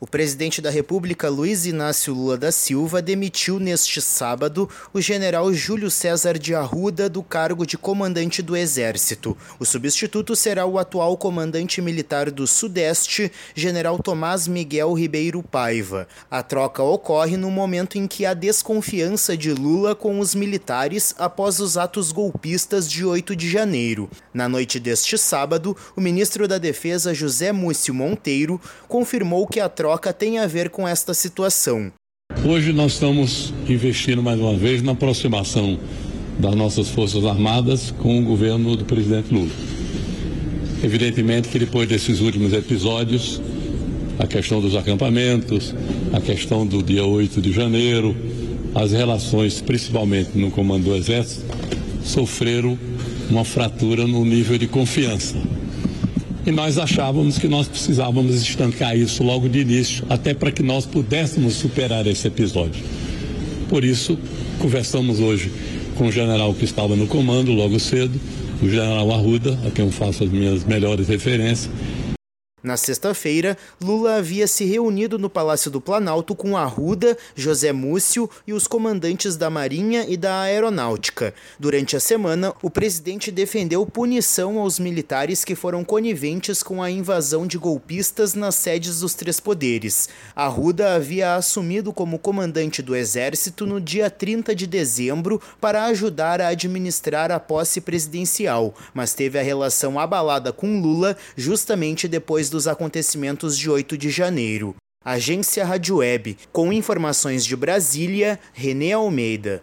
O presidente da República, Luiz Inácio Lula da Silva, demitiu neste sábado o general Júlio César de Arruda do cargo de comandante do Exército. O substituto será o atual comandante militar do Sudeste, general Tomás Miguel Ribeiro Paiva. A troca ocorre no momento em que há desconfiança de Lula com os militares após os atos golpistas de 8 de janeiro. Na noite deste sábado, o ministro da Defesa, José Múcio Monteiro, confirmou que a troca troca tem a ver com esta situação. Hoje nós estamos investindo mais uma vez na aproximação das nossas Forças Armadas com o governo do presidente Lula. Evidentemente que depois desses últimos episódios, a questão dos acampamentos, a questão do dia 8 de janeiro, as relações, principalmente no comando do Exército, sofreram uma fratura no nível de confiança e nós achávamos que nós precisávamos estancar isso logo de início, até para que nós pudéssemos superar esse episódio. Por isso, conversamos hoje com o general que estava no comando logo cedo, o general Arruda, a quem eu faço as minhas melhores referências, na sexta-feira, Lula havia se reunido no Palácio do Planalto com Arruda, José Múcio e os comandantes da Marinha e da Aeronáutica. Durante a semana, o presidente defendeu punição aos militares que foram coniventes com a invasão de golpistas nas sedes dos três poderes. Arruda havia assumido como comandante do Exército no dia 30 de dezembro para ajudar a administrar a posse presidencial, mas teve a relação abalada com Lula justamente depois dos acontecimentos de 8 de janeiro. Agência Rádio Web, com informações de Brasília, René Almeida.